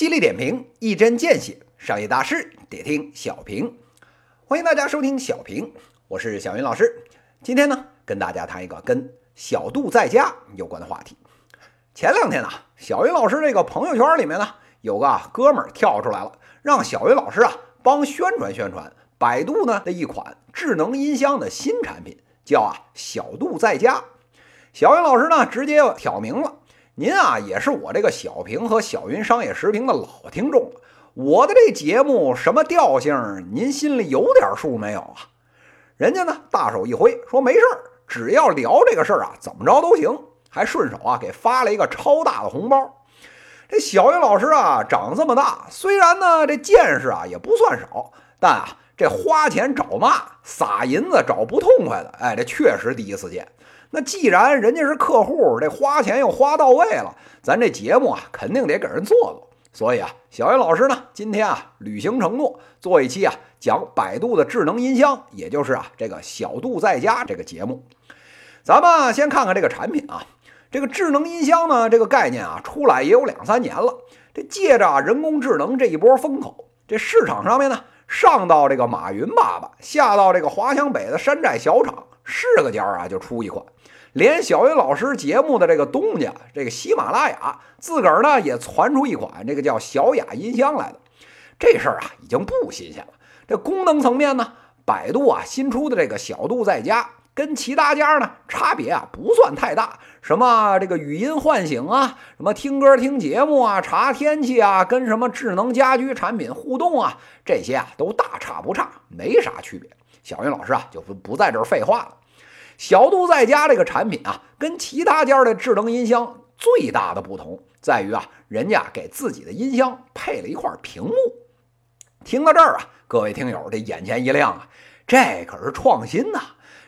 犀利点评，一针见血，商业大事得听小平。欢迎大家收听小平，我是小云老师。今天呢，跟大家谈一个跟小度在家有关的话题。前两天呢，小云老师这个朋友圈里面呢，有个哥们儿跳出来了，让小云老师啊帮宣传宣传百度呢的一款智能音箱的新产品，叫啊小度在家。小云老师呢直接挑明了。您啊，也是我这个小平和小云商业时评的老听众了。我的这节目什么调性，您心里有点数没有啊？人家呢，大手一挥说没事儿，只要聊这个事儿啊，怎么着都行。还顺手啊，给发了一个超大的红包。这小云老师啊，长这么大，虽然呢这见识啊也不算少，但啊这花钱找骂、撒银子找不痛快的，哎，这确实第一次见。那既然人家是客户，这花钱又花到位了，咱这节目啊肯定得给人做做。所以啊，小云老师呢今天啊履行承诺，做一期啊讲百度的智能音箱，也就是啊这个小度在家这个节目。咱们先看看这个产品啊，这个智能音箱呢这个概念啊出来也有两三年了。这借着人工智能这一波风口，这市场上面呢上到这个马云爸爸，下到这个华强北的山寨小厂，是个家啊就出一款。连小云老师节目的这个东家，这个喜马拉雅自个儿呢也传出一款这个叫小雅音箱来的，这事儿啊已经不新鲜了。这功能层面呢，百度啊新出的这个小度在家，跟其他家呢差别啊不算太大。什么这个语音唤醒啊，什么听歌听节目啊，查天气啊，跟什么智能家居产品互动啊，这些啊都大差不差，没啥区别。小云老师啊就不不在这儿废话了。小度在家这个产品啊，跟其他家的智能音箱最大的不同在于啊，人家给自己的音箱配了一块屏幕。听到这儿啊，各位听友这眼前一亮啊，这可是创新呐！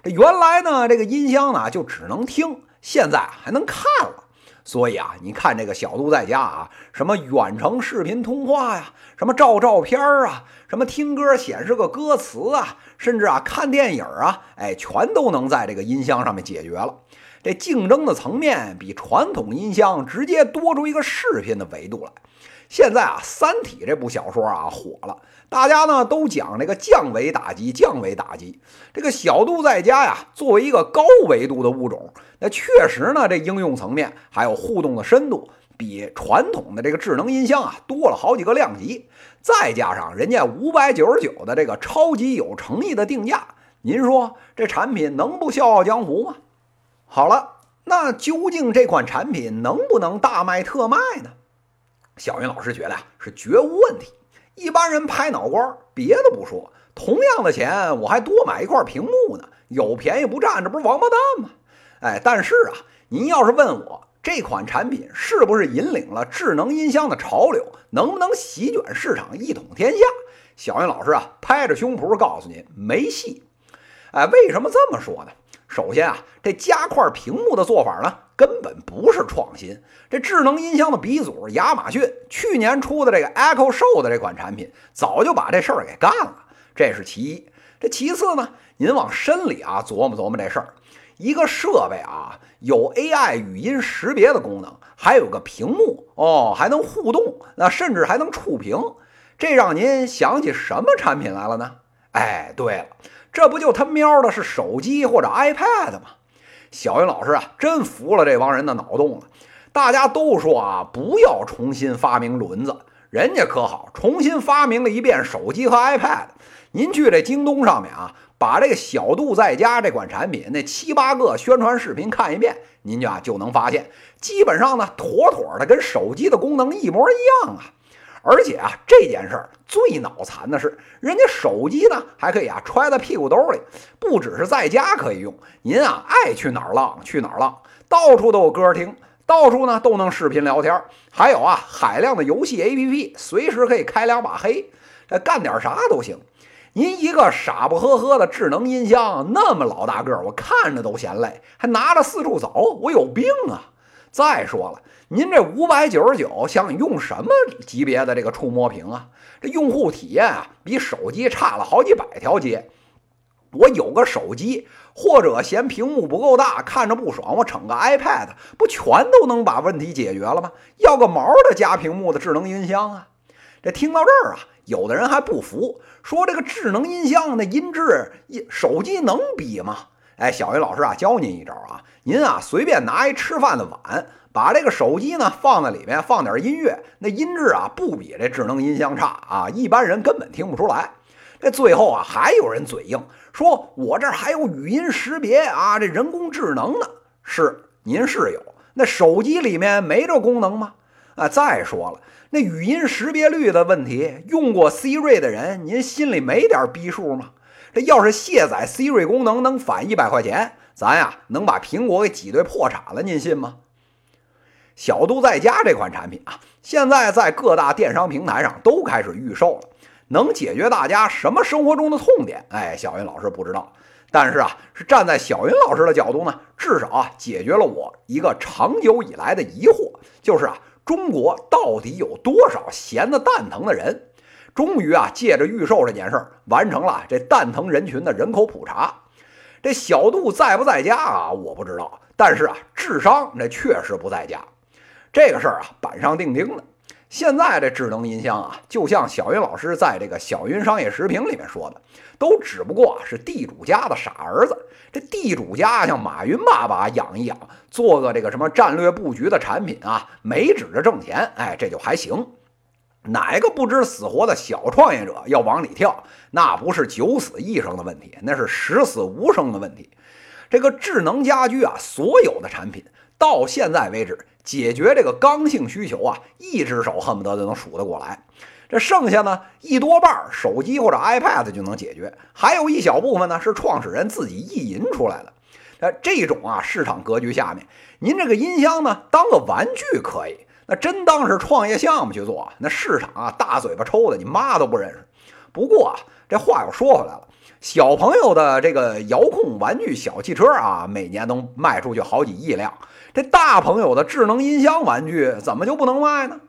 这原来呢，这个音箱呢就只能听，现在还能看了。所以啊，你看这个小度在家啊，什么远程视频通话呀，什么照照片啊，什么听歌显示个歌词啊，甚至啊看电影啊，哎，全都能在这个音箱上面解决了。这竞争的层面比传统音箱直接多出一个视频的维度来。现在啊，《三体》这部小说啊火了，大家呢都讲这个降维打击，降维打击。这个小度在家呀，作为一个高维度的物种，那确实呢，这应用层面还有互动的深度，比传统的这个智能音箱啊多了好几个量级。再加上人家五百九十九的这个超级有诚意的定价，您说这产品能不笑傲江湖吗？好了，那究竟这款产品能不能大卖特卖呢？小云老师觉得啊，是绝无问题。一般人拍脑瓜，别的不说，同样的钱我还多买一块屏幕呢，有便宜不占，这不是王八蛋吗？哎，但是啊，您要是问我这款产品是不是引领了智能音箱的潮流，能不能席卷市场一统天下？小云老师啊，拍着胸脯告诉您，没戏。哎，为什么这么说呢？首先啊，这加块屏幕的做法呢，根本不是创新。这智能音箱的鼻祖亚马逊去年出的这个 Echo Show 的这款产品，早就把这事儿给干了。这是其一。这其次呢，您往深里啊琢磨琢磨这事儿，一个设备啊有 AI 语音识别的功能，还有个屏幕哦，还能互动，那甚至还能触屏，这让您想起什么产品来了呢？哎，对了。这不就他喵的是手机或者 iPad 吗？小云老师啊，真服了这帮人的脑洞了。大家都说啊，不要重新发明轮子，人家可好，重新发明了一遍手机和 iPad。您去这京东上面啊，把这个小度在家这款产品那七八个宣传视频看一遍，您就啊就能发现，基本上呢，妥妥的跟手机的功能一模一样啊。而且啊，这件事儿最脑残的是，人家手机呢还可以啊揣在屁股兜里，不只是在家可以用，您啊爱去哪儿浪去哪儿浪，到处都有歌听，到处呢都能视频聊天，还有啊海量的游戏 APP，随时可以开两把黑，这干点啥都行。您一个傻不呵呵的智能音箱，那么老大个儿，我看着都嫌累，还拿着四处走，我有病啊！再说了，您这五百九十九想用什么级别的这个触摸屏啊？这用户体验啊，比手机差了好几百条街。我有个手机，或者嫌屏幕不够大，看着不爽，我整个 iPad，不全都能把问题解决了吗？要个毛的加屏幕的智能音箱啊！这听到这儿啊，有的人还不服，说这个智能音箱那音质，手机能比吗？哎，小云老师啊，教您一招啊，您啊随便拿一吃饭的碗，把这个手机呢放在里面，放点音乐，那音质啊不比这智能音箱差啊，一般人根本听不出来。这最后啊，还有人嘴硬，说我这还有语音识别啊，这人工智能呢。是您是有，那手机里面没这功能吗？啊，再说了，那语音识别率的问题，用过 Siri 的人，您心里没点逼数吗？这要是卸载 Siri 功能能返一百块钱，咱呀能把苹果给挤兑破产了，您信吗？小度在家这款产品啊，现在在各大电商平台上都开始预售了。能解决大家什么生活中的痛点？哎，小云老师不知道，但是啊，是站在小云老师的角度呢，至少啊，解决了我一个长久以来的疑惑，就是啊，中国到底有多少闲的蛋疼的人？终于啊，借着预售这件事儿，完成了这蛋疼人群的人口普查。这小度在不在家啊？我不知道，但是啊，智商那确实不在家。这个事儿啊，板上钉钉的。现在这智能音箱啊，就像小云老师在这个小云商业时评里面说的，都只不过是地主家的傻儿子。这地主家像马云爸爸养一养，做个这个什么战略布局的产品啊，没指着挣钱，哎，这就还行。哪个不知死活的小创业者要往里跳，那不是九死一生的问题，那是十死无生的问题。这个智能家居啊，所有的产品到现在为止。解决这个刚性需求啊，一只手恨不得就能数得过来。这剩下呢，一多半手机或者 iPad 就能解决，还有一小部分呢是创始人自己意淫出来的。呃，这种啊市场格局下面，您这个音箱呢当个玩具可以，那真当是创业项目去做，那市场啊大嘴巴抽的你妈都不认识。不过啊，这话又说回来了，小朋友的这个遥控玩具小汽车啊，每年能卖出去好几亿辆。这大朋友的智能音箱玩具怎么就不能卖呢？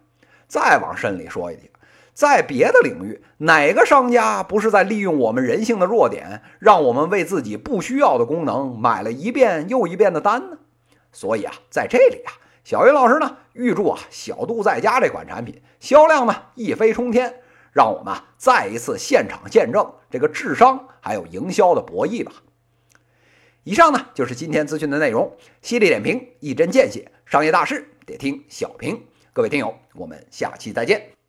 再往深里说一句，在别的领域，哪个商家不是在利用我们人性的弱点，让我们为自己不需要的功能买了一遍又一遍的单呢？所以啊，在这里啊，小云老师呢预祝啊小度在家这款产品销量呢一飞冲天，让我们再一次现场见证这个智商还有营销的博弈吧。以上呢就是今天资讯的内容，犀利点评，一针见血，商业大事得听小平。各位听友，我们下期再见。